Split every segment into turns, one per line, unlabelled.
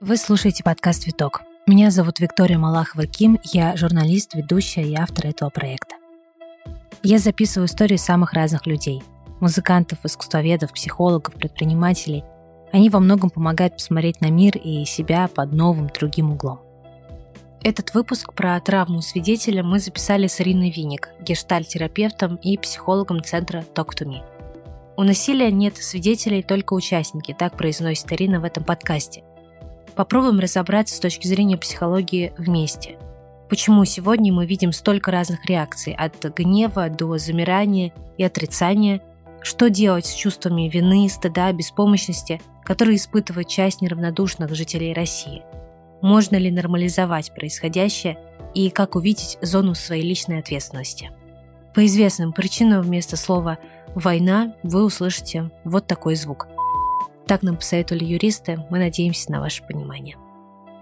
Вы слушаете подкаст «Виток». Меня зовут Виктория Малахова-Ким, я журналист, ведущая и автор этого проекта. Я записываю истории самых разных людей – музыкантов, искусствоведов, психологов, предпринимателей. Они во многом помогают посмотреть на мир и себя под новым, другим углом. Этот выпуск про травму свидетеля мы записали с Ириной Виник, гештальт-терапевтом и психологом центра Talk to Me. У насилия нет свидетелей, только участники, так произносит Ирина в этом подкасте. Попробуем разобраться с точки зрения психологии вместе. Почему сегодня мы видим столько разных реакций, от гнева до замирания и отрицания, что делать с чувствами вины, стыда, беспомощности, которые испытывает часть неравнодушных жителей России. Можно ли нормализовать происходящее и как увидеть зону своей личной ответственности. По известным причинам вместо слова «война» вы услышите вот такой звук – так нам посоветовали юристы, мы надеемся на ваше понимание.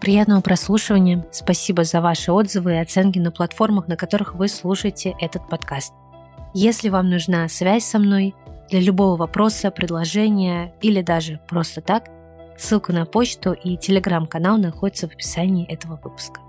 Приятного прослушивания, спасибо за ваши отзывы и оценки на платформах, на которых вы слушаете этот подкаст. Если вам нужна связь со мной для любого вопроса, предложения или даже просто так, ссылка на почту и телеграм-канал находится в описании этого выпуска.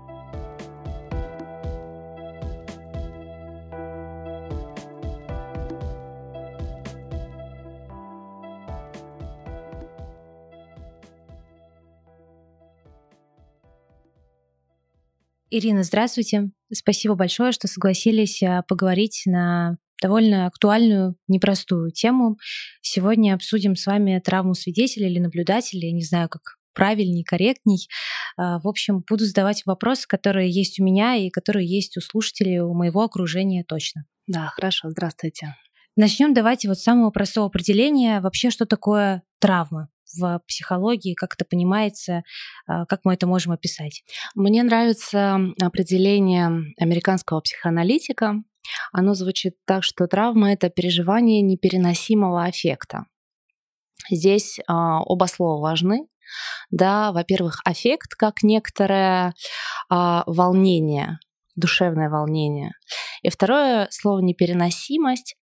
Ирина, здравствуйте. Спасибо большое, что согласились а, поговорить на довольно актуальную, непростую тему. Сегодня обсудим с вами травму свидетеля или наблюдателя, я не знаю, как правильней, корректней. А, в общем, буду задавать вопросы, которые есть у меня и которые есть у слушателей, у моего окружения точно.
Да, хорошо, здравствуйте.
Начнем давайте вот с самого простого определения. Вообще, что такое травма? В психологии, как это понимается, а, как мы это можем описать?
Мне нравится определение американского психоаналитика. Оно звучит так, что травма — это переживание непереносимого аффекта. Здесь а, оба слова важны. Да, во-первых, аффект как некоторое а, волнение, душевное волнение. И второе слово непереносимость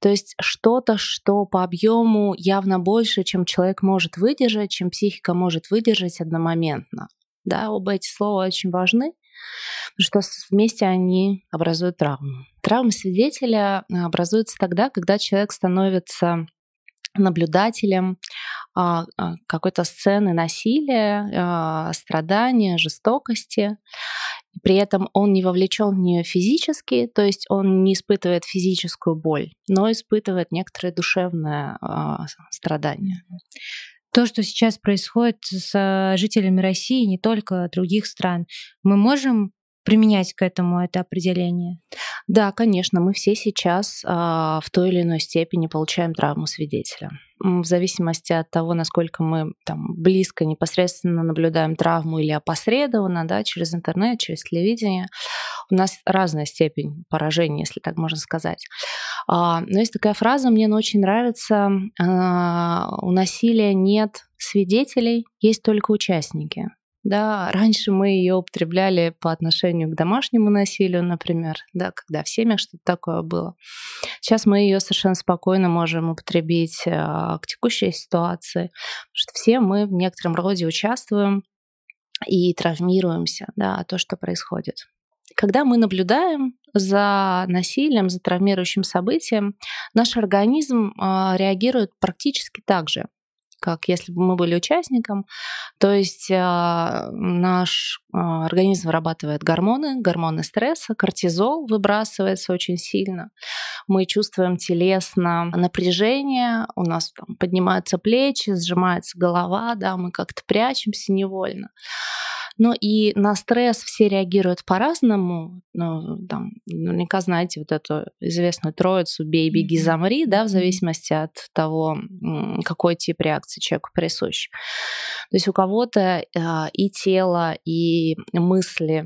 то есть что-то, что по объему явно больше, чем человек может выдержать, чем психика может выдержать одномоментно. Да, оба эти слова очень важны, потому что вместе они образуют травму. Травма свидетеля э, образуется тогда, когда человек становится наблюдателем какой-то сцены насилия, а, страдания, жестокости. При этом он не вовлечен в нее физически, то есть он не испытывает физическую боль, но испытывает некоторое душевное страдание.
То, что сейчас происходит с жителями России, не только других стран, мы можем применять к этому это определение?
Да, конечно, мы все сейчас э, в той или иной степени получаем травму свидетеля. В зависимости от того, насколько мы там близко, непосредственно наблюдаем травму или опосредованно, да, через интернет, через телевидение, у нас разная степень поражения, если так можно сказать. А, но есть такая фраза, мне она очень нравится, а, у насилия нет свидетелей, есть только участники. Да, раньше мы ее употребляли по отношению к домашнему насилию, например, да, когда в семьях что-то такое было. Сейчас мы ее совершенно спокойно можем употребить а, к текущей ситуации, потому что все мы в некотором роде участвуем и травмируемся, да, то, что происходит. Когда мы наблюдаем за насилием, за травмирующим событием, наш организм э, реагирует практически так же как если бы мы были участником. То есть э, наш э, организм вырабатывает гормоны, гормоны стресса, кортизол выбрасывается очень сильно. Мы чувствуем телесно напряжение, у нас там, поднимаются плечи, сжимается голова, да, мы как-то прячемся невольно. Но и на стресс все реагируют по-разному. Ну, там, наверняка знаете вот эту известную троицу «бей, беги, замри», да, в зависимости от того, какой тип реакции человеку присущ. То есть у кого-то э, и тело, и мысли,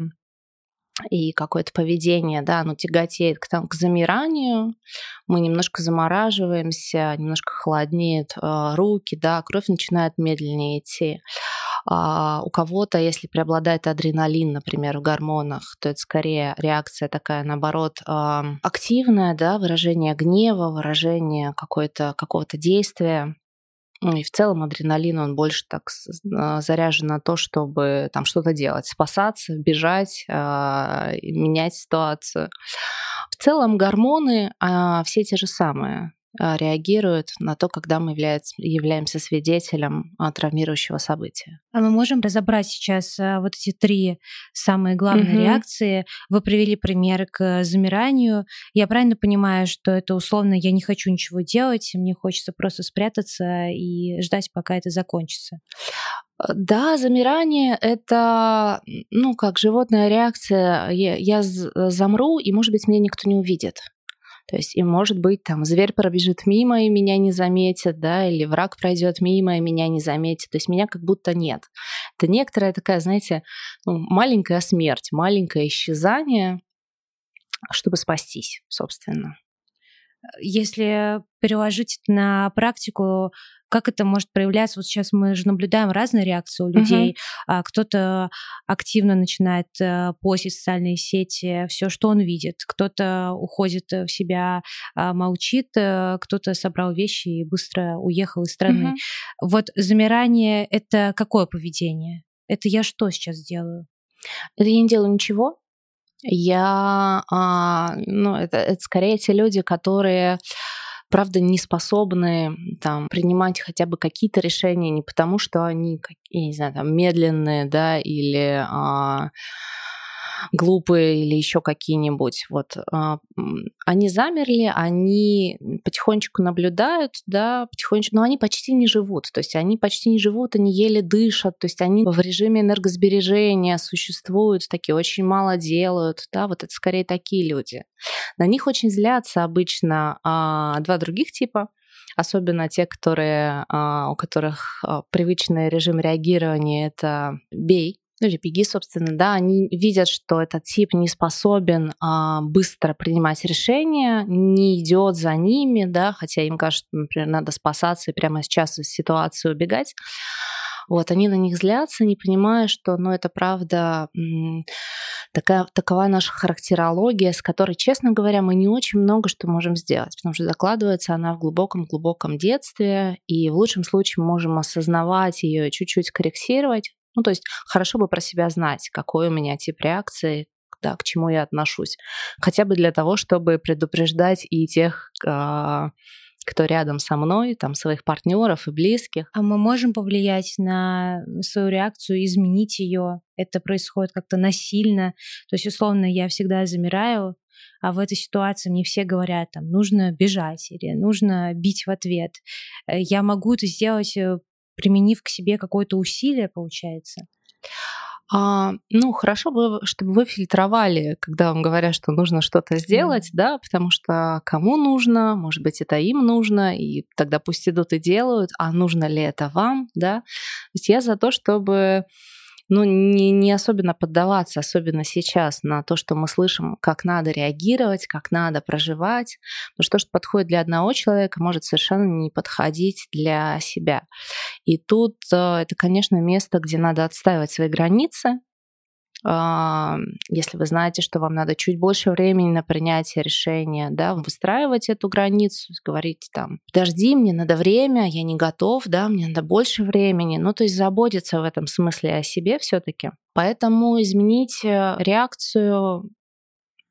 и какое-то поведение, да, оно тяготеет к, там, к замиранию, мы немножко замораживаемся, немножко холоднеют э, руки, да, кровь начинает медленнее идти. А у кого-то, если преобладает адреналин, например, в гормонах, то это скорее реакция такая, наоборот, активная, да, выражение гнева, выражение какого-то действия. Ну и в целом адреналин, он больше так а, заряжен на то, чтобы там что-то делать, спасаться, бежать, а, менять ситуацию. В целом гормоны все те же самые. А, реагируют на то, когда мы является, являемся свидетелем а, травмирующего события.
А мы можем разобрать сейчас а, вот эти три самые главные угу. реакции. Вы привели пример к замиранию. Я правильно понимаю, что это условно я не хочу ничего делать, мне хочется просто спрятаться и ждать, пока это закончится?
Да, замирание — это, ну, как животная реакция. Я, я замру, и, может быть, меня никто не увидит. То есть, и может быть, там, зверь пробежит мимо и меня не заметит, да, или враг пройдет мимо и меня не заметит. То есть меня как будто нет. Это некоторая такая, знаете, ну, маленькая смерть, маленькое исчезание, чтобы спастись, собственно.
Если переложить на практику, как это может проявляться? Вот сейчас мы же наблюдаем разные реакции у людей. Uh-huh. Кто-то активно начинает э, постить в социальные сети все, что он видит. Кто-то уходит в себя, а, молчит. Э, кто-то собрал вещи и быстро уехал из страны. Uh-huh. Вот замирание — это какое поведение? Это я что сейчас делаю?
Это я не делаю ничего. Я, а, ну, это, это скорее те люди, которые правда не способны там принимать хотя бы какие-то решения не потому, что они, я не знаю, там медленные, да, или а, глупые или еще какие-нибудь. Вот а, они замерли, они потихонечку наблюдают, да, потихонечку, но они почти не живут. То есть они почти не живут, они еле дышат, то есть они в режиме энергосбережения существуют, такие очень мало делают, да, вот это скорее такие люди. На них очень злятся обычно а, два других типа особенно те, которые, а, у которых а, привычный режим реагирования это бей, ну или беги, собственно, да, они видят, что этот тип не способен а, быстро принимать решения, не идет за ними, да, хотя им кажется, например, надо спасаться и прямо сейчас из ситуации убегать. Вот, они на них злятся, не понимая, что, ну, это правда такая, такова наша характерология, с которой, честно говоря, мы не очень много что можем сделать, потому что закладывается она в глубоком-глубоком детстве, и в лучшем случае можем осознавать ее чуть-чуть корректировать, ну, то есть хорошо бы про себя знать, какой у меня тип реакции, да, к чему я отношусь. Хотя бы для того, чтобы предупреждать и тех, а, кто рядом со мной, там своих партнеров и близких.
А мы можем повлиять на свою реакцию, изменить ее? Это происходит как-то насильно. То есть, условно, я всегда замираю, а в этой ситуации мне все говорят, там, нужно бежать или нужно бить в ответ. Э, я могу это сделать э, применив к себе какое-то усилие, получается?
А, ну, хорошо бы, чтобы вы фильтровали, когда вам говорят, что нужно что-то сделать, mm. да, потому что кому нужно, может быть, это им нужно, и тогда пусть идут и делают, а нужно ли это вам, да. То есть я за то, чтобы ну, не, не особенно поддаваться, особенно сейчас, на то, что мы слышим, как надо реагировать, как надо проживать. Потому что то, что подходит для одного человека, может совершенно не подходить для себя. И тут э, это, конечно, место, где надо отстаивать свои границы, если вы знаете, что вам надо чуть больше времени на принятие решения, да, выстраивать эту границу, говорить там, подожди, мне надо время, я не готов, да, мне надо больше времени, ну, то есть заботиться в этом смысле о себе все таки Поэтому изменить э, реакцию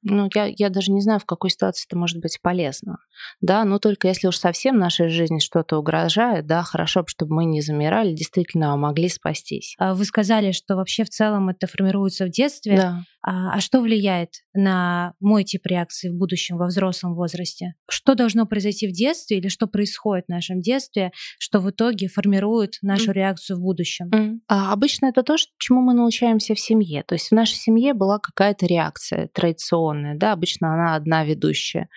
ну, я, я даже не знаю, в какой ситуации это может быть полезно. Да, но только если уж совсем нашей жизни что-то угрожает, да, хорошо, чтобы мы не замирали, действительно, а могли спастись.
А вы сказали, что вообще в целом это формируется в детстве.
Да.
А, а что влияет на мой тип реакции в будущем, во взрослом возрасте? Что должно произойти в детстве или что происходит в нашем детстве, что в итоге формирует нашу mm. реакцию в будущем?
Mm. А обычно это то, чему мы научаемся в семье. То есть в нашей семье была какая-то реакция традиционная, да, обычно она одна ведущая.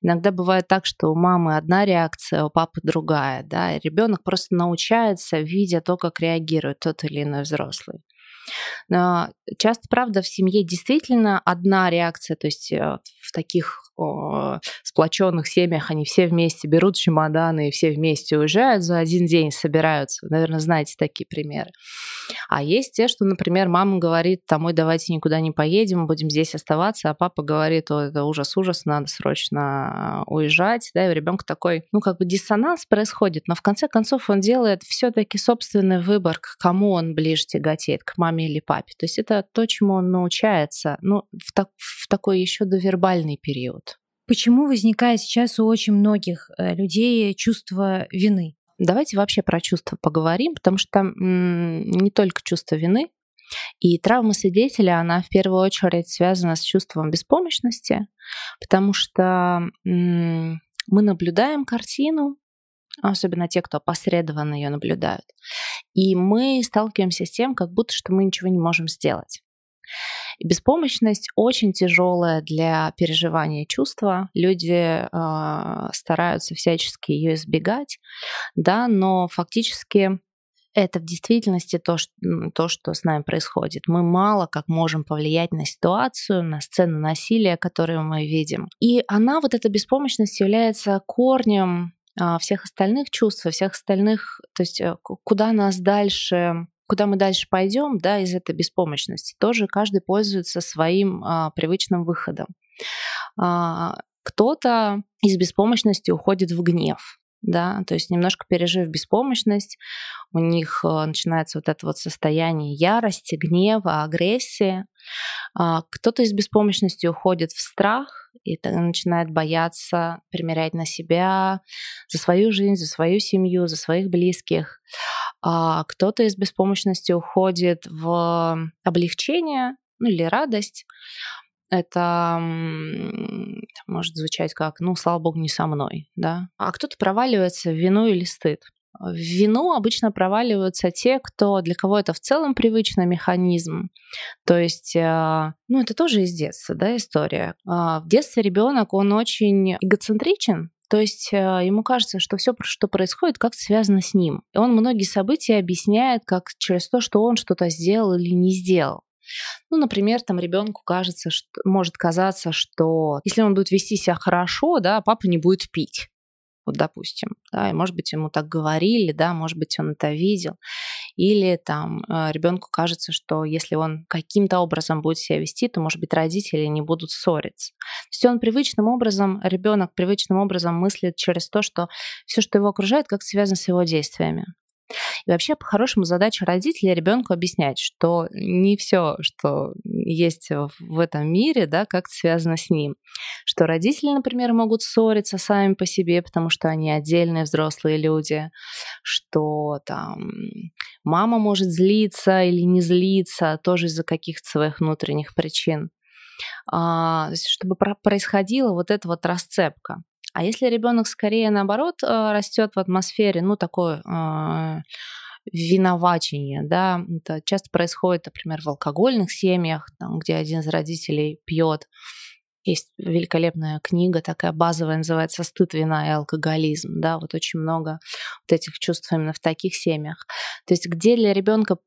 Иногда бывает так, что у мамы одна реакция, у папы другая, да, ребенок просто научается, видя то, как реагирует тот или иной взрослый. Но часто, правда, в семье действительно одна реакция, то есть э, в таких сплоченных семьях они все вместе берут чемоданы и все вместе уезжают за один день, собираются. Вы, наверное, знаете такие примеры. А есть те, что, например, мама говорит, домой давайте никуда не поедем, будем здесь оставаться, а папа говорит, о, это ужас-ужас, надо срочно уезжать, да, и у ребенка такой, ну, как бы диссонанс происходит, но в конце концов он делает все-таки собственный выбор, к кому он ближе тяготеет, к маме или папе. То есть это то, чему он научается, ну, в, так, в такой еще довербальный период.
Почему возникает сейчас у очень многих э, людей чувство вины?
Давайте вообще про чувства поговорим, потому что там не только чувство вины, и травма свидетеля, она в первую очередь связана с чувством беспомощности, потому что мы наблюдаем картину, особенно те, кто опосредованно ее наблюдают, и мы сталкиваемся с тем, как будто что мы ничего не можем сделать. И беспомощность очень тяжелая для переживания чувства. Люди э, стараются всячески ее избегать, да, но фактически это в действительности то что, то, что с нами происходит. Мы мало как можем повлиять на ситуацию, на сцену насилия, которую мы видим. И она, вот эта беспомощность, является корнем всех остальных чувств, всех остальных, то есть э, куда нас дальше куда мы дальше пойдем, да, из этой беспомощности, тоже каждый пользуется своим а, привычным выходом. А, кто-то из беспомощности уходит в гнев, да, то есть немножко пережив беспомощность, у них а, начинается вот это вот состояние ярости, гнева, агрессии. А, кто-то из беспомощности уходит в страх и начинает бояться примерять на себя за свою жизнь, за свою семью, за своих близких а кто-то из беспомощности уходит в облегчение ну, или радость. Это может звучать как, ну, слава богу, не со мной, да. А кто-то проваливается в вину или стыд. В вину обычно проваливаются те, кто для кого это в целом привычный механизм. То есть, э, ну, это тоже из детства, да, история. А в детстве ребенок, он очень эгоцентричен, то есть э, ему кажется, что все, что происходит, как-то связано с ним. И он многие события объясняет как через то, что он что-то сделал или не сделал. Ну, например, там ребенку кажется, что может казаться, что если он будет вести себя хорошо, да, папа не будет пить вот допустим, да, и может быть ему так говорили, да, может быть он это видел, или там э, ребенку кажется, что если он каким-то образом будет себя вести, то, может быть, родители не будут ссориться. То есть он привычным образом, ребенок привычным образом мыслит через то, что все, что его окружает, как связано с его действиями. И вообще, по-хорошему, задача родителей ребенку объяснять, что не все, что есть в этом мире, да, как связано с ним. Что родители, например, могут ссориться сами по себе, потому что они отдельные взрослые люди, что там мама может злиться или не злиться тоже из-за каких-то своих внутренних причин а, чтобы происходила вот эта вот расцепка. А если ребенок скорее наоборот э, растет в атмосфере, ну, такое э, виновачение, да, это часто происходит, например, в алкогольных семьях, там, где один из родителей пьет, есть великолепная книга, такая базовая, называется «Стыд, вина и алкоголизм». Да, вот очень много вот этих чувств именно в таких семьях. То есть где для ребенка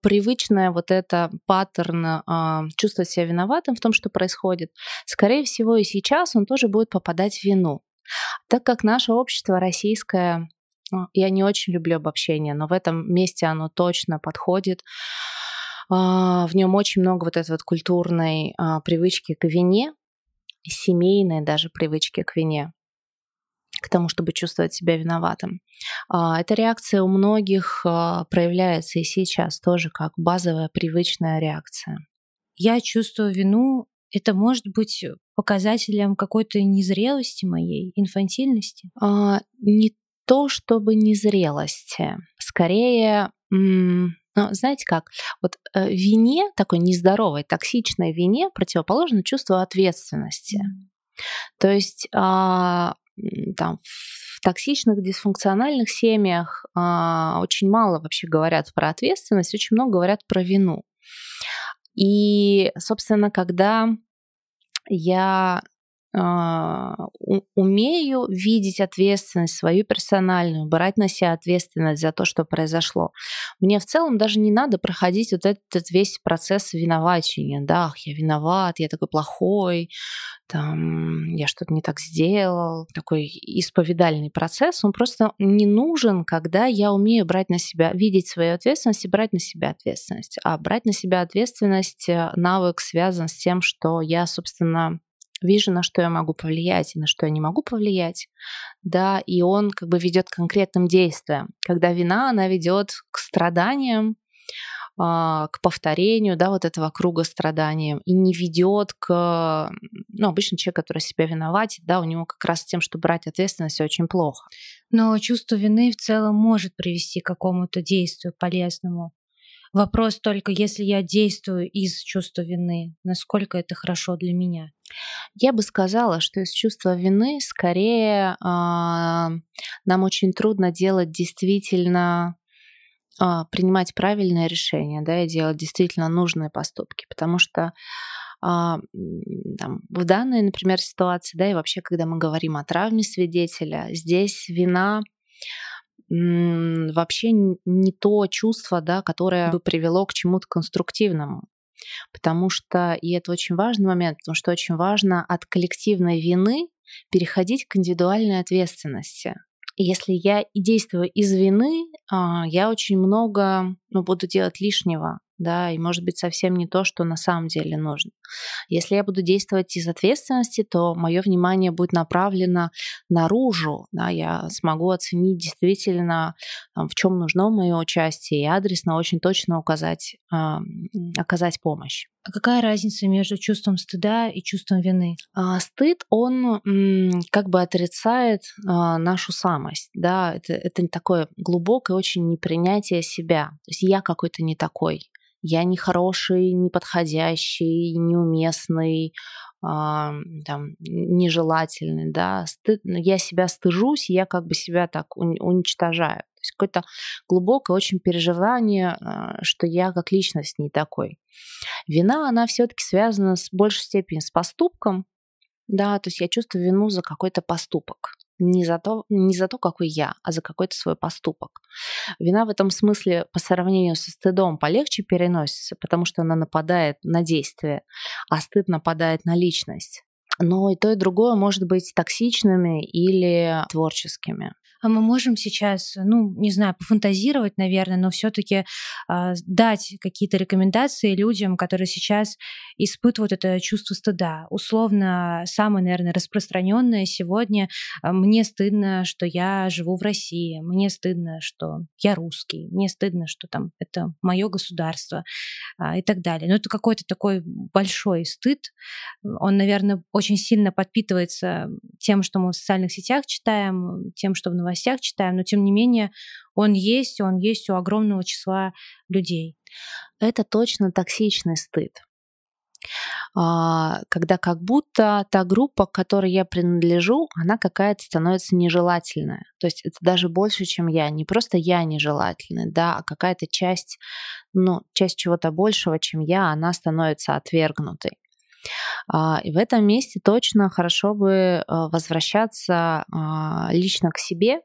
привычное вот это паттерн э, чувствовать себя виноватым в том, что происходит, скорее всего и сейчас он тоже будет попадать в вину. Так как наше общество российское, ну, я не очень люблю обобщение, но в этом месте оно точно подходит, в нем очень много вот этой вот культурной а, привычки к вине, семейной даже привычки к вине, к тому, чтобы чувствовать себя виноватым. А, эта реакция у многих а, проявляется и сейчас тоже как базовая привычная реакция.
Я чувствую вину. Это может быть показателем какой-то незрелости моей, инфантильности?
А, не то чтобы незрелости, скорее но знаете как? Вот э, вине, такой нездоровой, токсичной вине противоположно чувство ответственности. То есть а, там в токсичных, дисфункциональных семьях а, очень мало вообще говорят про ответственность, очень много говорят про вину. И, собственно, когда я умею видеть ответственность свою персональную, брать на себя ответственность за то, что произошло. Мне в целом даже не надо проходить вот этот весь процесс виновачения. Да, я виноват, я такой плохой, там, я что-то не так сделал. Такой исповедальный процесс, он просто не нужен, когда я умею брать на себя, видеть свою ответственность и брать на себя ответственность. А брать на себя ответственность, э, навык связан с тем, что я, собственно, вижу, на что я могу повлиять и на что я не могу повлиять, да, и он как бы ведет к конкретным действиям. Когда вина, она ведет к страданиям, а, к повторению, да, вот этого круга страданием и не ведет к, ну, обычно человек, который себя виноватит, да, у него как раз с тем, что брать ответственность, очень плохо.
Но чувство вины в целом может привести к какому-то действию полезному. Вопрос только, если я действую из чувства вины, насколько это хорошо для меня?
Я бы сказала, что из чувства вины скорее э, нам очень трудно делать действительно э, принимать правильное решение, да, и делать действительно нужные поступки, потому что там, в данной, например, ситуации, да, и вообще, когда мы говорим о травме свидетеля, здесь вина вообще не то чувство, да, которое бы привело к чему-то конструктивному. Потому что, и это очень важный момент, потому что очень важно от коллективной вины переходить к индивидуальной ответственности. Если я и действую из вины, а, я очень много ну, буду делать лишнего да, и может быть совсем не то, что на самом деле нужно. Если я буду действовать из ответственности, то мое внимание будет направлено наружу, да, я смогу оценить действительно, в чем нужно мое участие, и адресно очень точно указать, э, оказать помощь.
А какая разница между чувством стыда и чувством вины?
А, стыд, он м, как бы отрицает а, нашу самость, да, это, это такое глубокое очень непринятие себя. То есть я какой-то не такой, я не хороший, не подходящий, неуместный, а, там, нежелательный, да, стыд, я себя стыжусь, я как бы себя так уничтожаю. То есть какое-то глубокое очень переживание, а, что я как личность не такой. Вина, она все-таки связана с большей степени с поступком, да, то есть я чувствую вину за какой-то поступок не за, то, не за то, какой я, а за какой-то свой поступок. Вина в этом смысле по сравнению со стыдом полегче переносится, потому что она нападает на действие, а стыд нападает на личность. Но и то, и другое может быть токсичными или творческими
а мы можем сейчас, ну, не знаю, пофантазировать, наверное, но все-таки э, а, дать какие-то рекомендации людям, которые сейчас испытывают это чувство стыда. Условно, самое, наверное, распространенное сегодня а, мне стыдно, что я живу в России, мне стыдно, что я русский, мне стыдно, что там это мое государство э, и так далее. Но это какой-то такой большой стыд. Он, наверное, очень сильно подпитывается тем, что мы в социальных сетях читаем, тем, что в новостях новостях читаем, но тем не менее он есть, он есть у огромного числа людей.
Это точно токсичный стыд а, когда как будто та группа, к которой я принадлежу, она какая-то становится нежелательная. То есть это даже больше, чем я. Не просто я нежелательная, да, а какая-то часть, ну, часть чего-то большего, чем я, она становится отвергнутой. А, и в этом месте точно хорошо бы а, возвращаться а, лично к себе,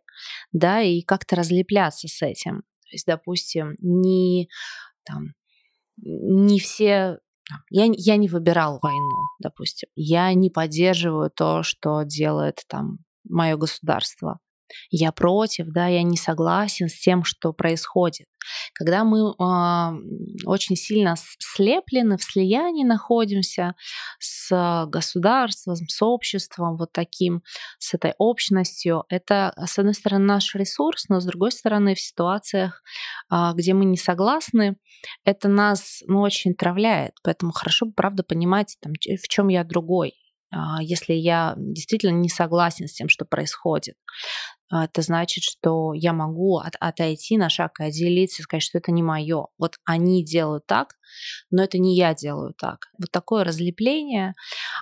да, и как-то разлепляться с этим. То есть, допустим, не, там, не все я, я не выбирал войну, допустим. Я не поддерживаю то, что делает там мое государство я против, да, я не согласен с тем, что происходит. Когда мы э, очень сильно слеплены, в слиянии находимся с государством, с обществом, вот таким, с этой общностью, это, с одной стороны, наш ресурс, но с другой стороны, в ситуациях, э, где мы не согласны, это нас ну, очень травляет. Поэтому хорошо, правда, понимать, там, в чем я другой, если я действительно не согласен с тем, что происходит. А, это значит, что я могу от, отойти на шаг и отделиться сказать, что это не мое. Вот они делают так, но это не я делаю так. Вот такое разлепление,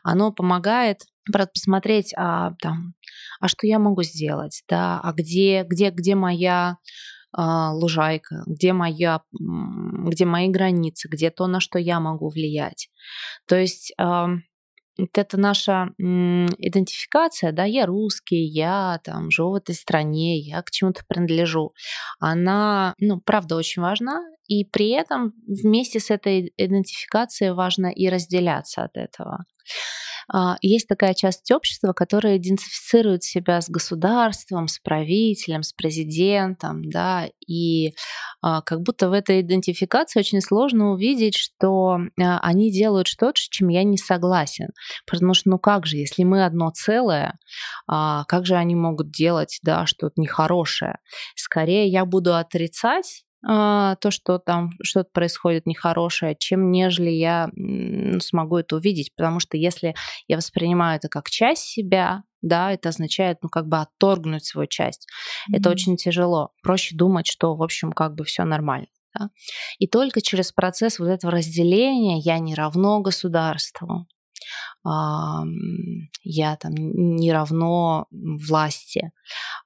оно помогает посмотреть, а, там, а что я могу сделать, да, а где, где, где моя а, лужайка, где моя, где мои границы, где то, на что я могу влиять. То есть это наша идентификация, да, я русский, я там живу в этой стране, я к чему-то принадлежу, она, ну, правда, очень важна, и при этом вместе с этой идентификацией важно и разделяться от этого. А, есть такая часть общества, которая идентифицирует себя с государством, с правителем, с президентом, да, и а, как будто в этой идентификации очень сложно увидеть, что а, они делают что-то, с чем я не согласен. Потому что, ну как же, если мы одно целое, как же они могут делать, да, что-то нехорошее? Скорее я буду отрицать то, что там что-то происходит нехорошее, чем нежели я смогу это увидеть. Потому что если я воспринимаю это как часть себя, да, это означает, ну, как бы отторгнуть свою часть. Mm-hmm. Это очень тяжело. Проще думать, что, в общем, как бы все нормально. Да? И только через процесс вот этого разделения я не равно государству, я там не равно власти.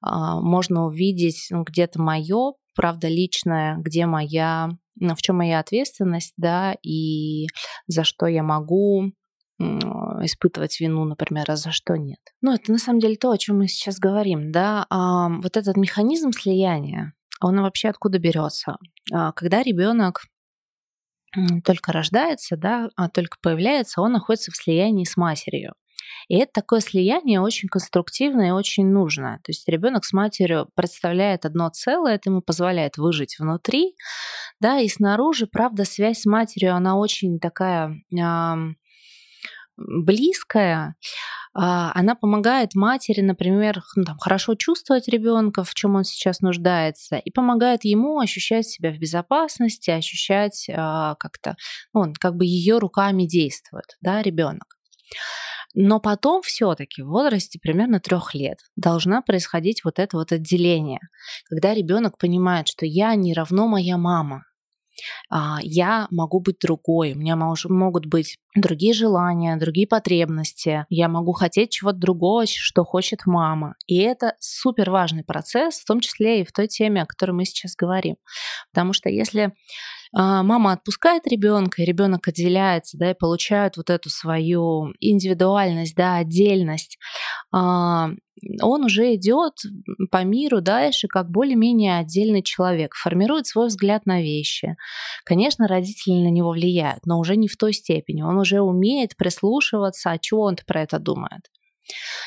А, можно увидеть ну, где-то мое правда личная, где моя, в чем моя ответственность, да, и за что я могу испытывать вину, например, а за что нет. Ну, это на самом деле то, о чем мы сейчас говорим, да. Вот этот механизм слияния, он вообще откуда берется? А, когда ребенок только рождается, да, а только появляется, он находится в слиянии с матерью. И это такое слияние очень конструктивное и очень нужно. То есть ребенок с матерью представляет одно целое, это ему позволяет выжить внутри, да, и снаружи, правда, связь с матерью, она очень такая э, близкая, а, она помогает матери, например, ну, там, хорошо чувствовать ребенка, в чем он сейчас нуждается, и помогает ему ощущать себя в безопасности, ощущать а, как-то, ну, он как бы ее руками действует, да, ребенок. Но потом все-таки в возрасте примерно трех лет должна происходить вот это вот отделение, когда ребенок понимает, что я не равно моя мама, а, я могу быть другой, у меня могут быть другие желания, другие потребности, я могу хотеть чего-то другого, что хочет мама. И это супер важный процесс, в том числе и в той теме, о которой мы сейчас говорим. Потому что если мама отпускает ребенка, ребенок отделяется, да, и получает вот эту свою индивидуальность, да, отдельность, а, он уже идет по миру дальше как более-менее отдельный человек, формирует свой взгляд на вещи. Конечно, родители на него влияют, но уже не в той степени. Он уже умеет прислушиваться, а чего он про это думает.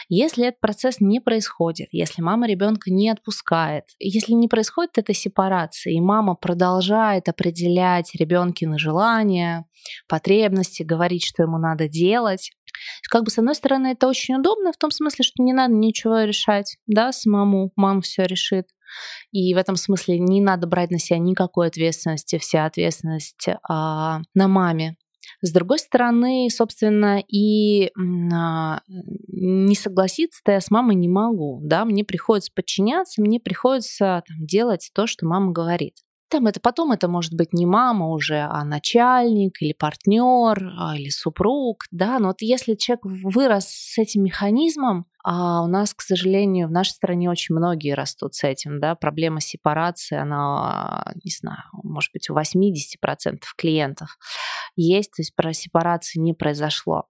Если этот процесс не происходит, если мама ребенка не отпускает, если не происходит эта сепарация, и мама продолжает определять ребенкины желания, потребности, говорить, что ему надо делать, как бы с одной стороны это очень удобно в том смысле, что не надо ничего решать, да, самому, мама все решит. И в этом смысле не надо брать на себя никакой ответственности, вся ответственность а, на маме. С другой стороны, собственно, и а, не согласиться-то я с мамой не могу. Да? Мне приходится подчиняться, мне приходится там, делать то, что мама говорит. Там это потом это может быть не мама уже, а начальник или партнер а, или супруг, да. Но вот если человек вырос с этим механизмом, а у нас, к сожалению, в нашей стране очень многие растут с этим, да, проблема сепарации, она, не знаю, может быть, у 80% клиентов есть, то есть про сепарации не произошло.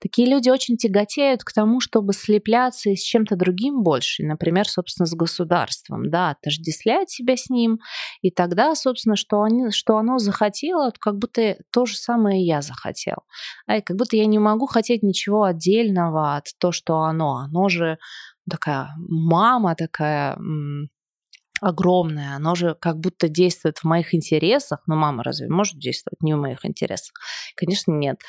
Такие люди очень тяготеют к тому, чтобы слепляться с чем-то другим больше, например, собственно, с государством, да, отождествлять себя с ним, и тогда, собственно, что, они, что оно захотело, как будто то же самое я захотел. А, и как будто я не могу хотеть ничего отдельного от того, что оно оно же такая мама такая огромная, оно же как будто действует в моих интересах, но мама разве может действовать не в моих интересах? Конечно, нет.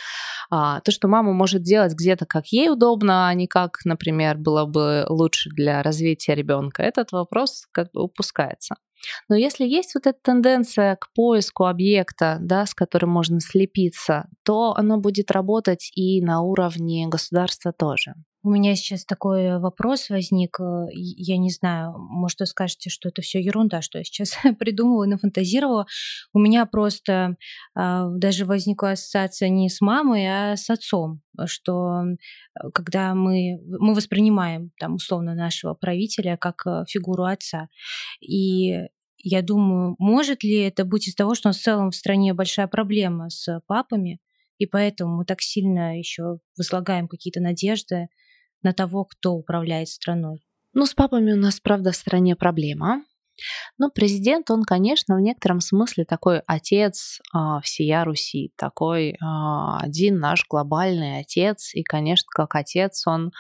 А, то, что мама может делать где-то как ей удобно, а не как, например, было бы лучше для развития ребенка, этот вопрос как бы упускается. Но если есть вот эта тенденция к поиску объекта, да, с которым можно слепиться, то оно будет работать и на уровне государства тоже.
У меня сейчас такой вопрос возник. Э, я не знаю, может, вы скажете, что это все ерунда, что я сейчас придумывала и нафантазировала. У меня просто э, даже возникла ассоциация не с мамой, а с отцом, что э, когда мы, мы воспринимаем там условно нашего правителя как э, фигуру отца. И я думаю, может ли это быть из того, что в целом в стране большая проблема с папами, и поэтому мы так сильно еще возлагаем какие-то надежды на того, кто управляет страной.
Ну, с папами у нас, правда, в стране проблема. Ну, президент, он, конечно, в некотором смысле такой отец э, всея Руси, такой э, один наш глобальный отец, и, конечно, как отец он э,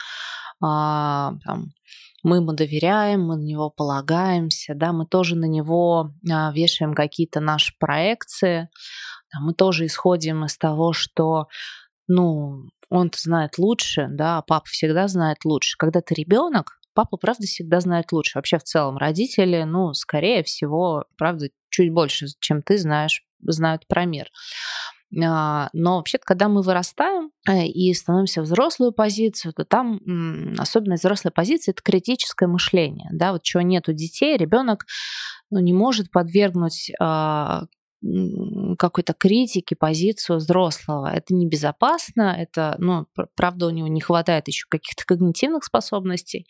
там, мы ему доверяем, мы на него полагаемся, да, мы тоже на него э, вешаем какие-то наши проекции, да, мы тоже исходим из того, что, ну, он-то знает лучше, да, папа всегда знает лучше. Когда ты ребенок, папа, правда, всегда знает лучше. Вообще, в целом, родители, ну, скорее всего, правда, чуть больше, чем ты знаешь, знают про мир. А, но вообще когда мы вырастаем э, и становимся взрослую позицию, то там особенность взрослой позиции – это критическое мышление. Да? Вот чего нет у детей, ребенок ну, не может подвергнуть а, какой-то критики позицию взрослого. Это небезопасно, это, ну, правда, у него не хватает еще каких-то когнитивных способностей,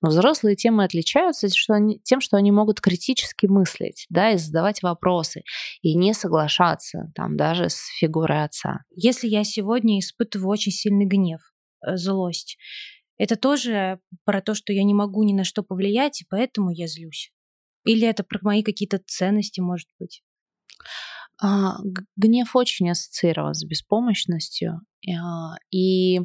но взрослые темы отличаются что они, тем, что они могут критически мыслить, да, и задавать вопросы, и не соглашаться там даже с фигурой отца.
Если я сегодня испытываю очень сильный гнев, э, злость, это тоже про то, что я не могу ни на что повлиять, и поэтому я злюсь? Или это про мои какие-то ценности, может быть?
А, гнев очень ассоциирован с беспомощностью. А, и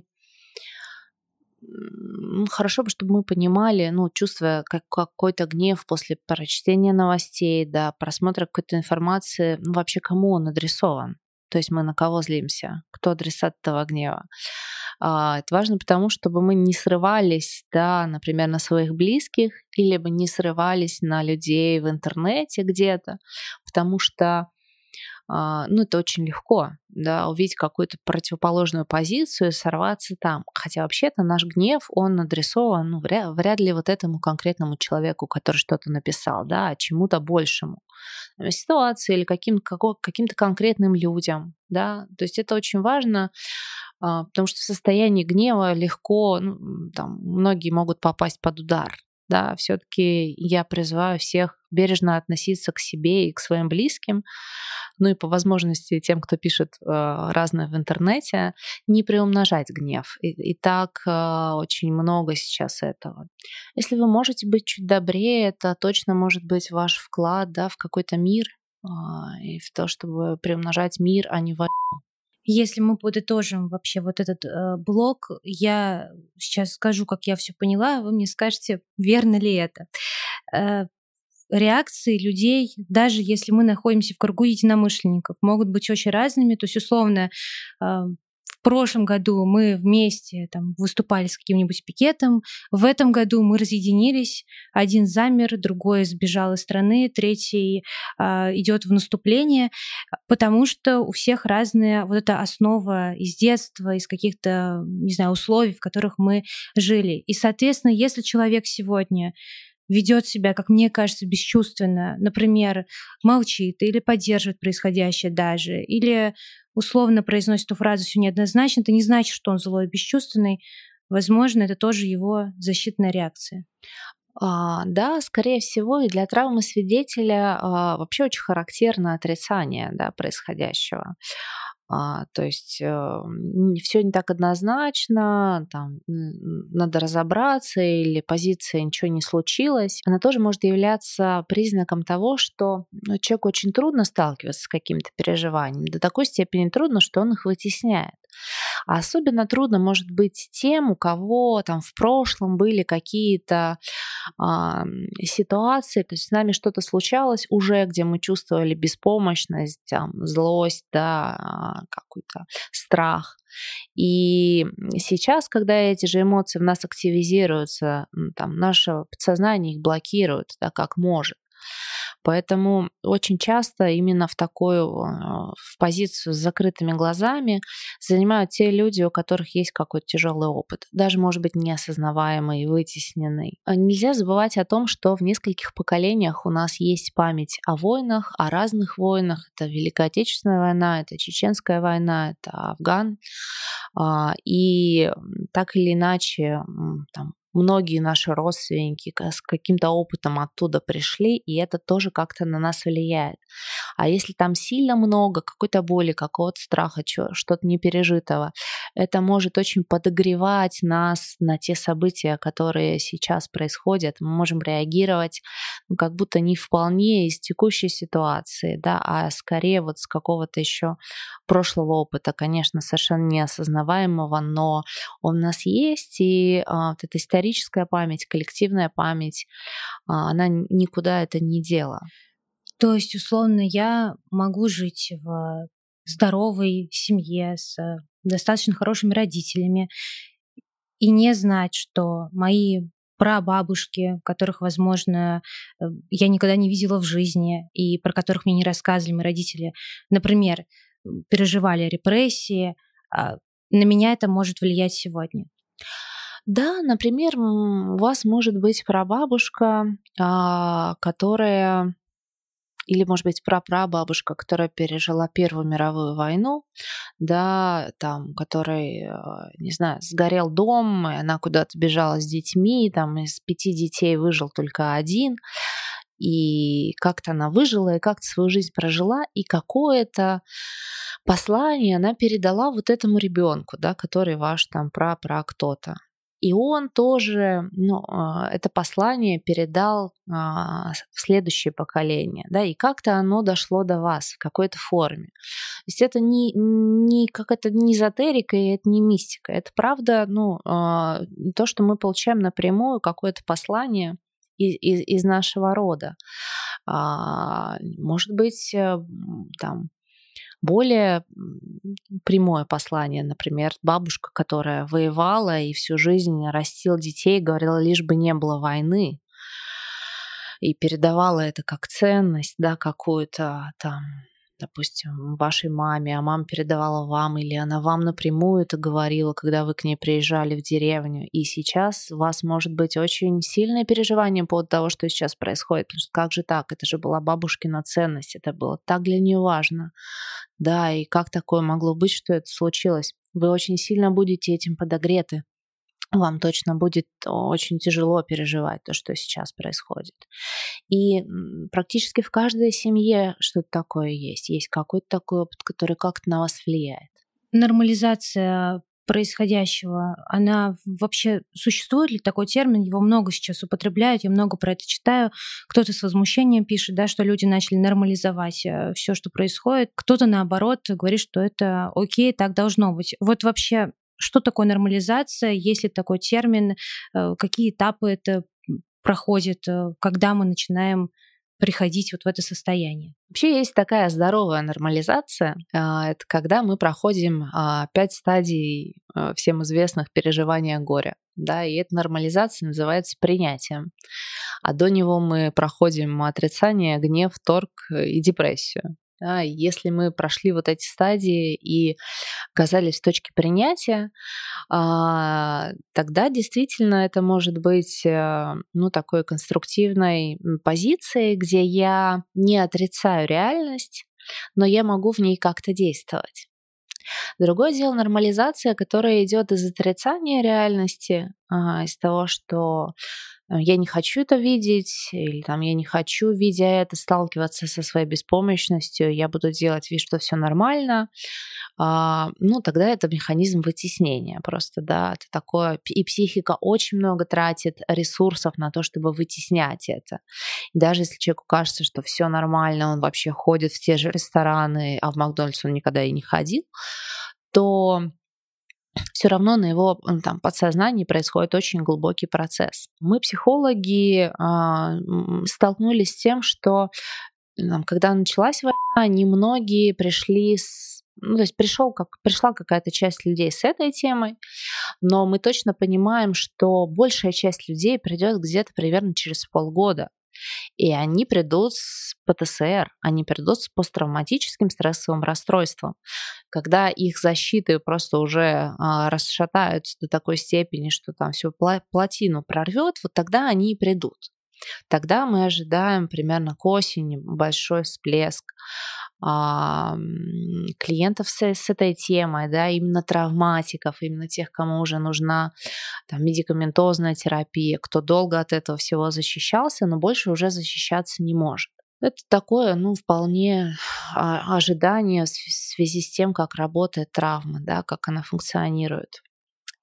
хорошо бы, чтобы мы понимали, ну, чувствуя как, какой-то гнев после прочтения новостей, да, просмотра какой-то информации, ну, вообще кому он адресован. То есть мы на кого злимся, кто адресат этого гнева. А, это важно потому, чтобы мы не срывались, да, например, на своих близких, или бы не срывались на людей в интернете где-то, потому что а, ну, это очень легко, да, увидеть какую-то противоположную позицию сорваться там. Хотя вообще-то наш гнев, он адресован, ну, вряд, вряд ли вот этому конкретному человеку, который что-то написал, да, а чему-то большему. Ситуации или каким, каким-то конкретным людям, да. То есть это очень важно, потому что в состоянии гнева легко, ну, там, многие могут попасть под удар, да, все-таки я призываю всех бережно относиться к себе и к своим близким, ну и по возможности тем, кто пишет э, разное в интернете, не приумножать гнев. И, и так э, очень много сейчас этого. Если вы можете быть чуть добрее, это точно может быть ваш вклад да, в какой-то мир э, и в то, чтобы приумножать мир, а не войну.
Если мы подытожим вообще вот этот э, блок, я сейчас скажу, как я все поняла, вы мне скажете, верно ли это. Э, реакции людей, даже если мы находимся в кругу единомышленников, могут быть очень разными. То есть, условно, э, в прошлом году мы вместе там, выступали с каким-нибудь пикетом, в этом году мы разъединились, один замер, другой сбежал из страны, третий э, идет в наступление, потому что у всех разная вот эта основа из детства, из каких-то, не знаю, условий, в которых мы жили. И, соответственно, если человек сегодня ведет себя, как мне кажется, бесчувственно, например, молчит или поддерживает происходящее даже, или условно произносит эту фразу все неоднозначно, это не значит, что он злой и бесчувственный. Возможно, это тоже его защитная реакция.
А, да, скорее всего, и для травмы свидетеля а, вообще очень характерно отрицание да, происходящего. А, то есть э, все не так однозначно, там, надо разобраться или позиция ничего не случилось. Она тоже может являться признаком того, что ну, человеку очень трудно сталкиваться с какими-то переживаниями. До такой степени трудно, что он их вытесняет. А особенно трудно может быть тем, у кого там в прошлом были какие-то э, ситуации, то есть с нами что-то случалось уже, где мы чувствовали беспомощность, там, злость, да, а, какой-то страх. И сейчас, когда эти же эмоции в нас активизируются, там, наше подсознание их блокирует, да, как может. Поэтому очень часто именно в такую а, в позицию с закрытыми глазами занимают те люди, у которых есть какой-то тяжелый опыт, даже, может быть, неосознаваемый, вытесненный. А нельзя забывать о том, что в нескольких поколениях у нас есть память о войнах, о разных войнах. Это Великая Отечественная война, это Чеченская война, это Афган. А, и так или иначе там, многие наши родственники с каким-то опытом оттуда пришли, и это тоже как-то на нас влияет. А если там сильно много какой-то боли, какого-то страха, что-то непережитого, это может очень подогревать нас на те события, которые сейчас происходят. Мы можем реагировать ну, как будто не вполне из текущей ситуации, да, а скорее вот с какого-то еще прошлого опыта, конечно, совершенно неосознаваемого, но он у нас есть, и а, вот эта историческая память, коллективная память, а, она никуда это не дела.
То есть, условно, я могу жить в здоровой семье с достаточно хорошими родителями и не знать, что мои прабабушки, которых, возможно, э, я никогда не видела в жизни и про которых мне не рассказывали мои родители, например, переживали репрессии, а, на меня это может влиять сегодня.
Да, например, у вас может быть прабабушка, а, которая или, может быть, прапрабабушка, которая пережила Первую мировую войну, да, там, которой, э, не знаю, сгорел дом, и она куда-то бежала с детьми, там из пяти детей выжил только один, и как-то она выжила, и как-то свою жизнь прожила, и какое-то послание она передала вот этому ребенку, да, который ваш там пра-пра кто-то. И он тоже ну, а, это послание передал а, в следующее поколение, да, и как-то оно дошло до вас в какой-то форме. То есть это не, не как это не эзотерика и это не мистика, это правда, ну, а, то, что мы получаем напрямую, какое-то послание из, из, из нашего рода. Может быть, э, там более прямое послание, например, бабушка, которая воевала и всю жизнь растила детей, говорила, лишь бы не было войны, и передавала это как ценность, да, какую-то там допустим, вашей маме, а мама передавала вам, или она вам напрямую это говорила, когда вы к ней приезжали в деревню. И сейчас у вас может быть очень сильное переживание по поводу того, что сейчас происходит. Потому что как же так? Это же была бабушкина ценность, это было так для нее важно. Да, и как такое могло быть, что это случилось? Вы очень сильно будете этим подогреты вам точно будет очень тяжело переживать то, что сейчас происходит. И практически в каждой семье что-то такое есть. Есть какой-то такой опыт, который как-то на вас влияет.
Нормализация происходящего, она вообще существует ли такой термин? Его много сейчас употребляют, я много про это читаю. Кто-то с возмущением пишет, да, что люди начали нормализовать э, все, что происходит. Кто-то наоборот говорит, что это окей, так должно быть. Вот вообще что такое нормализация, есть ли такой термин, э, какие этапы это проходит, э, когда мы начинаем приходить вот в это состояние.
Вообще есть такая здоровая нормализация. А, это когда мы проходим а, пять стадий э, всем известных переживания горя. Да, и эта нормализация называется принятием. А до него мы проходим отрицание, гнев, торг и депрессию. Да, если мы прошли вот эти стадии и оказались в точке принятия, а, тогда действительно это может быть э, ну, такой конструктивной позицией, где я не отрицаю реальность, но я могу в ней как-то действовать. Другое дело нормализация, которая идет из отрицания реальности, а, из того, что я не хочу это видеть, или там я не хочу, видя это, сталкиваться со своей беспомощностью, я буду делать вид, что все нормально, а, ну, тогда это механизм вытеснения просто, да, это такое, и психика очень много тратит ресурсов на то, чтобы вытеснять это. И даже если человеку кажется, что все нормально, он вообще ходит в те же рестораны, а в Макдональдс он никогда и не ходил, то все равно на его там, подсознании происходит очень глубокий процесс. Мы, психологи, э, столкнулись с тем, что когда началась война, немногие пришли с ну, то есть пришел, как, пришла какая-то часть людей с этой темой, но мы точно понимаем, что большая часть людей придет где-то примерно через полгода. И они придут с ПТСР, они придут с посттравматическим стрессовым расстройством. Когда их защиты просто уже а, расшатаются до такой степени, что там всю плотину прорвет, вот тогда они и придут. Тогда мы ожидаем примерно к осени большой всплеск а, клиентов с, с этой темой, да, именно травматиков, именно тех, кому уже нужна там, медикаментозная терапия, кто долго от этого всего защищался, но больше уже защищаться не может. Это такое, ну, вполне а, ожидание в связи с тем, как работает травма, да, как она функционирует.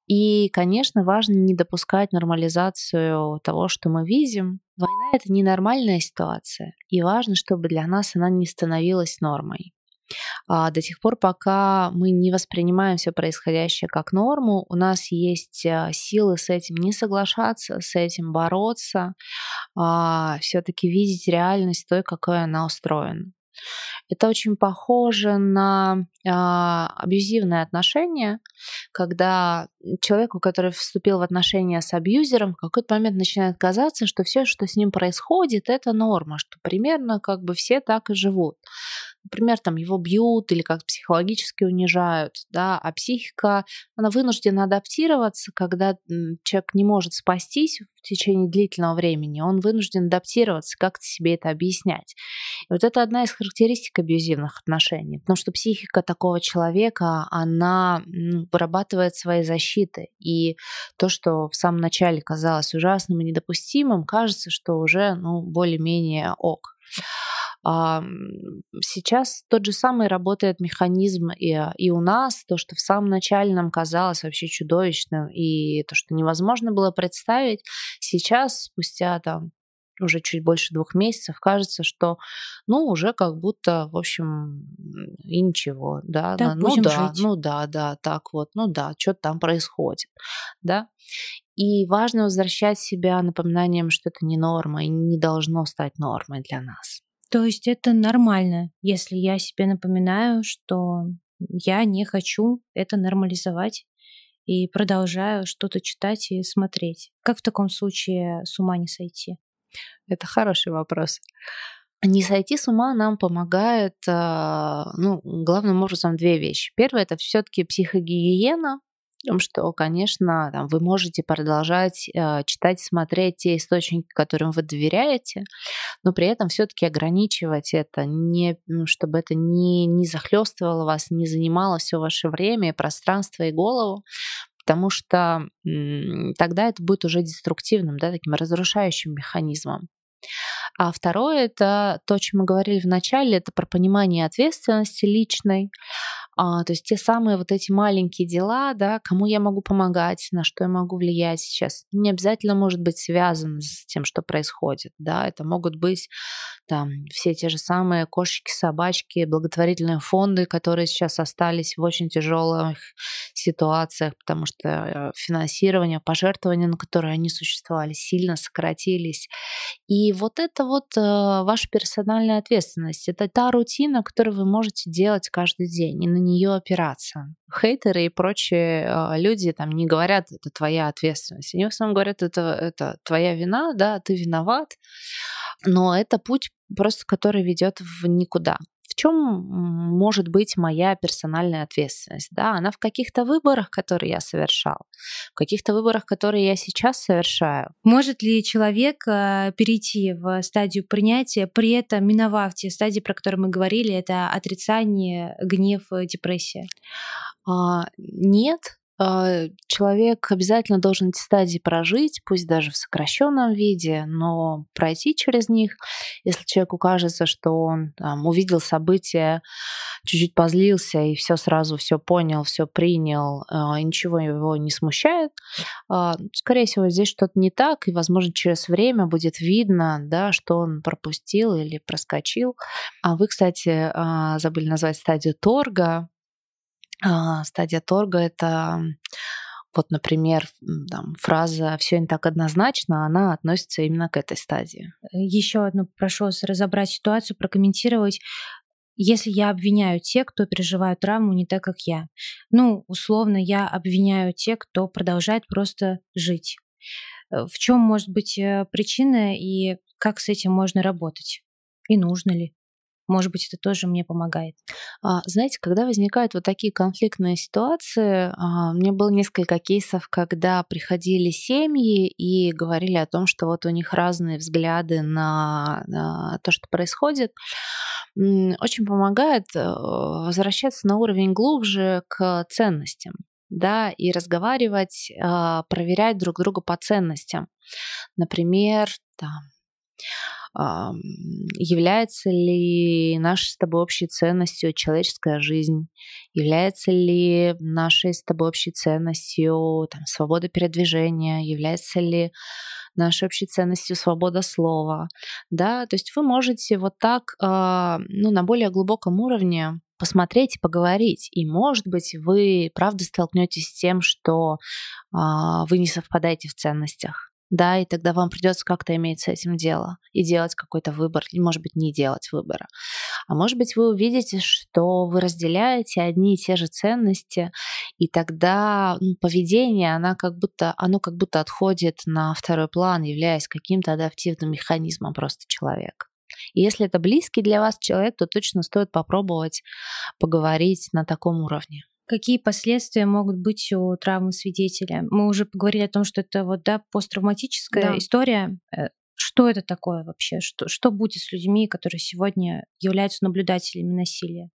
И, конечно, важно не допускать нормализацию того, что мы видим. Война — это ненормальная ситуация, и важно, чтобы для нас она не становилась нормой. А до тех пор, пока мы не воспринимаем все происходящее как норму, у нас есть а, силы с этим не соглашаться, с этим бороться, а, все-таки видеть реальность той, какой она устроена. Это очень похоже на а, абьюзивные отношения, когда человеку, который вступил в отношения с абьюзером, в какой-то момент начинает казаться, что все, что с ним происходит, это норма, что примерно как бы все так и живут например, там его бьют или как психологически унижают, да, а психика, она вынуждена адаптироваться, когда человек не может спастись в течение длительного времени, он вынужден адаптироваться, как-то себе это объяснять. И вот это одна из характеристик абьюзивных отношений, потому что психика такого человека, она ну, вырабатывает свои защиты, и то, что в самом начале казалось ужасным и недопустимым, кажется, что уже ну, более-менее ок. Сейчас тот же самый работает механизм и, и у нас, то, что в самом начале нам казалось вообще чудовищным, и то, что невозможно было представить, сейчас, спустя там уже чуть больше двух месяцев, кажется, что, ну, уже как будто, в общем, и ничего, да,
так
ну да,
жить.
ну да, да, так вот, ну да, что-то там происходит, да. И важно возвращать себя напоминанием, что это не норма и не должно стать нормой для нас.
То есть это нормально, если я себе напоминаю, что я не хочу это нормализовать и продолжаю что-то читать и смотреть. Как в таком случае с ума не сойти?
Это хороший вопрос. Не сойти с ума нам помогает, а, ну, главным образом две вещи. Первое это все-таки психогигиена, том, что, конечно, там, вы можете продолжать э, читать, смотреть те источники, которым вы доверяете, но при этом все-таки ограничивать это, не, чтобы это не, не захлестывало вас, не занимало все ваше время, пространство и голову, потому что м, тогда это будет уже деструктивным, да, таким разрушающим механизмом. А второе это то, о чем мы говорили в начале, это про понимание ответственности личной. А, то есть те самые вот эти маленькие дела, да, кому я могу помогать, на что я могу влиять сейчас, не обязательно может быть связано с тем, что происходит, да, это могут быть там все те же самые кошечки, собачки, благотворительные фонды, которые сейчас остались в очень тяжелых ситуациях, потому что э, финансирование, пожертвования, на которые они существовали, сильно сократились. И вот это вот э, ваша персональная ответственность, это та рутина, которую вы можете делать каждый день, и на нее опираться. Хейтеры и прочие э, люди там не говорят, это твоя ответственность. Они в основном говорят, это, это твоя вина, да, ты виноват. Но это путь просто, который ведет в никуда чем может быть моя персональная ответственность? Да, она в каких-то выборах, которые я совершал, в каких-то выборах, которые я сейчас совершаю.
Может ли человек э, перейти в стадию принятия, при этом миновав те стадии, про которые мы говорили, это отрицание, гнев, депрессия?
А, нет, человек обязательно должен эти стадии прожить, пусть даже в сокращенном виде, но пройти через них. Если человеку кажется, что он там, увидел события, чуть-чуть позлился и все сразу все понял, все принял, а, и ничего его не смущает, а, скорее всего, здесь что-то не так, и, возможно, через время будет видно, да, что он пропустил или проскочил. А вы, кстати, забыли назвать стадию торга. А, стадия торга это вот, например, там, фраза «все не так однозначно», она относится именно к этой стадии.
Еще одну прошу разобрать ситуацию, прокомментировать. Если я обвиняю тех, кто переживает травму не так, как я, ну, условно, я обвиняю тех, кто продолжает просто жить. Э, в чем может быть э, причина и как с этим можно работать? И нужно ли? Может быть, это тоже мне помогает.
А, знаете, когда возникают вот такие конфликтные ситуации, а, мне было несколько кейсов, когда приходили семьи и говорили о том, что вот у них разные взгляды на, на то, что происходит. очень помогает э, возвращаться на уровень глубже к ценностям да, и разговаривать, а, проверять друг друга по ценностям. Например, там, является ли нашей с тобой общей ценностью человеческая жизнь, является ли нашей с тобой общей ценностью там, свобода передвижения, является ли нашей общей ценностью свобода слова, да, то есть вы можете вот так, а, ну, на более глубоком уровне посмотреть и поговорить. И, может быть, вы правда столкнетесь с тем, что а, вы не совпадаете в ценностях да, и тогда вам придется как-то иметь с этим дело и делать какой-то выбор, или, может быть, не делать выбора. А может быть, вы увидите, что вы разделяете одни и те же ценности, и тогда ну, поведение, она как будто, оно как будто отходит на второй план, являясь каким-то адаптивным механизмом просто человека. И если это близкий для вас человек, то точно стоит попробовать поговорить на таком уровне.
Какие последствия могут быть у травмы свидетеля? Мы уже поговорили о том, что это вот да, посттравматическая да. история. Э, что это такое вообще? Что, что будет с людьми, которые сегодня являются наблюдателями насилия?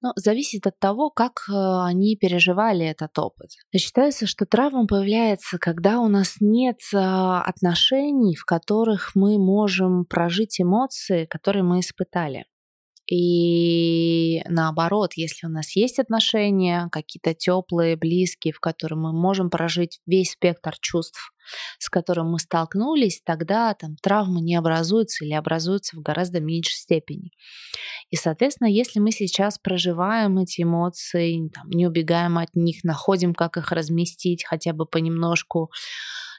Ну, зависит от того, как э, они переживали этот опыт. Считается, что травма появляется, когда у нас нет э, отношений, в которых мы можем прожить эмоции, которые мы испытали. И наоборот, если у нас есть отношения, какие-то теплые, близкие, в которых мы можем прожить весь спектр чувств, с которым мы столкнулись, тогда там травмы не образуются или образуются в гораздо меньшей степени. И, соответственно, если мы сейчас проживаем эти эмоции, там, не убегаем от них, находим, как их разместить хотя бы понемножку,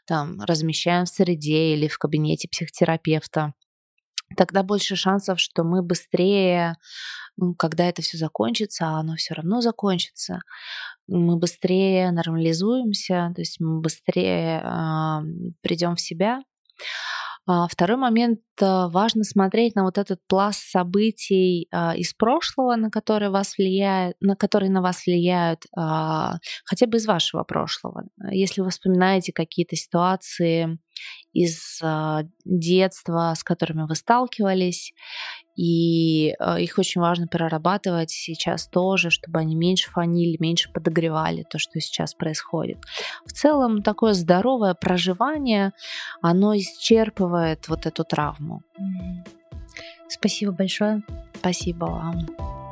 там, размещаем в среде или в кабинете психотерапевта, тогда больше шансов, что мы быстрее, ну, когда это все закончится, а оно все равно закончится, мы быстрее нормализуемся, то есть мы быстрее э, придем в себя. А второй момент, э, важно смотреть на вот этот пласт событий э, из прошлого, на которые вас влияют, на которые на вас влияют, хотя бы из вашего прошлого. Если вы вспоминаете какие-то ситуации из э, детства, с которыми вы сталкивались, и э, их очень важно перерабатывать сейчас тоже, чтобы они меньше фанили, меньше подогревали то, что сейчас происходит. В целом такое здоровое проживание, оно исчерпывает вот эту травму.
Спасибо большое.
Спасибо вам.